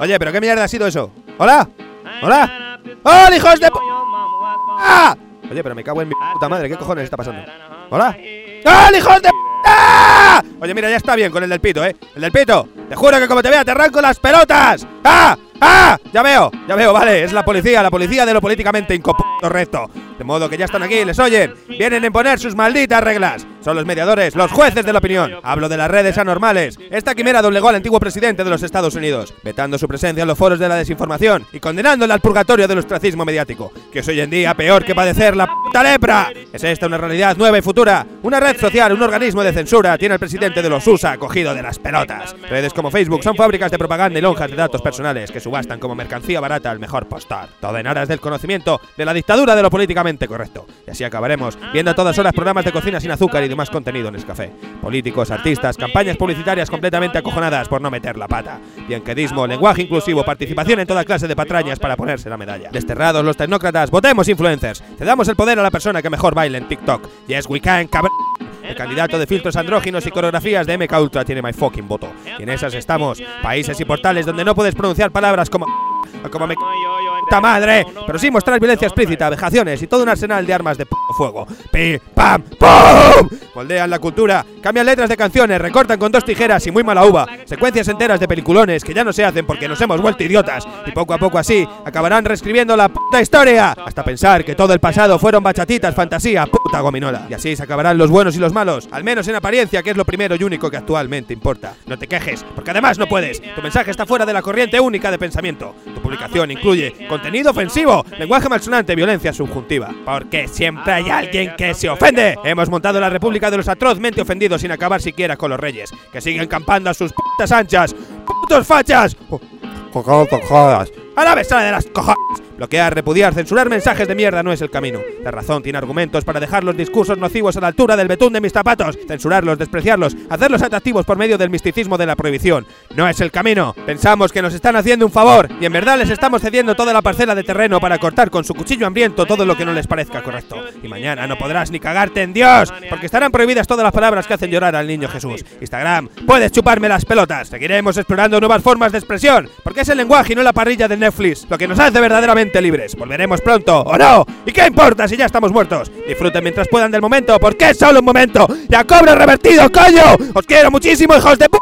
Oye, pero qué mierda ha sido eso. ¿Hola? ¿Hola? ¡Hola, hijos de ¡Ah! Oye, pero me cago en mi puta madre, ¿qué cojones está pasando? ¿Hola? ¡Hola, hijos de ¡Ah! Oye, mira, ya está bien con el del pito, ¿eh? El del pito. Te juro que como te vea te arranco las pelotas. ¡Ah! ¡Ah! Ya veo, ya veo, vale, es la policía, la policía de lo políticamente incorrecto. De modo que ya están aquí, les oyen, vienen a imponer sus malditas reglas. Son los mediadores, los jueces de la opinión. Hablo de las redes anormales. Esta quimera doblegó al antiguo presidente de los Estados Unidos, vetando su presencia en los foros de la desinformación y condenándole al purgatorio del ostracismo mediático, que es hoy en día peor que padecer la puta lepra. Es esta una realidad nueva y futura. Una red social, un organismo de censura, tiene el presidente de los USA cogido de las pelotas. Redes como Facebook son fábricas de propaganda y lonjas de datos personales que subastan como mercancía barata al mejor postar. Todo en aras del conocimiento de la dictadura de lo políticamente correcto. Y así acabaremos viendo a todas horas programas de cocina sin azúcar y demás contenido en el café. Políticos, artistas, campañas publicitarias completamente acojonadas por no meter la pata. Bienquedismo, lenguaje inclusivo, participación en toda clase de patrañas para ponerse la medalla. Desterrados los tecnócratas, votemos influencers. Cedamos el poder a la persona que mejor baile en TikTok. Yes, we can, cabrón. El candidato de filtros andróginos y coreografías de MK Ultra tiene my fucking voto. Y en esas estamos. Países y portales donde no puedes pronunciar palabras como como me puta madre, pero sin mostrar violencia explícita, vejaciones y todo un arsenal de armas de p fuego. Pi, pam, pum. Moldean la cultura, cambian letras de canciones, recortan con dos tijeras y muy mala uva, secuencias enteras de peliculones que ya no se hacen porque nos hemos vuelto idiotas y poco a poco así acabarán reescribiendo la puta historia hasta pensar que todo el pasado fueron bachatitas, fantasía, puta gominola. Y así se acabarán los buenos y los malos, al menos en apariencia, que es lo primero y único que actualmente importa. No te quejes, porque además no puedes. Tu mensaje está fuera de la corriente única de pensamiento. Publicación incluye contenido ofensivo, lenguaje malsonante, violencia subjuntiva. Porque siempre hay alguien que se ofende. Hemos montado la República de los atrozmente ofendidos sin acabar siquiera con los reyes, que siguen campando a sus putas anchas. ¡Putos fachas! A la besada de las cojones. Bloquear, repudiar, censurar mensajes de mierda no es el camino. La razón tiene argumentos para dejar los discursos nocivos a la altura del betún de mis zapatos. Censurarlos, despreciarlos, hacerlos atractivos por medio del misticismo de la prohibición. No es el camino. Pensamos que nos están haciendo un favor y en verdad les estamos cediendo toda la parcela de terreno para cortar con su cuchillo hambriento todo lo que no les parezca correcto. Y mañana no podrás ni cagarte en Dios, porque estarán prohibidas todas las palabras que hacen llorar al niño Jesús. Instagram, puedes chuparme las pelotas. Seguiremos explorando nuevas formas de expresión, porque es el lenguaje y no la parrilla de Netflix lo que nos hace verdaderamente libres. Volveremos pronto, ¿o no? ¿Y qué importa si ya estamos muertos? Disfruten mientras puedan del momento, porque es solo un momento. ¡Ya cobro revertido, coño! ¡Os quiero muchísimo, hijos de p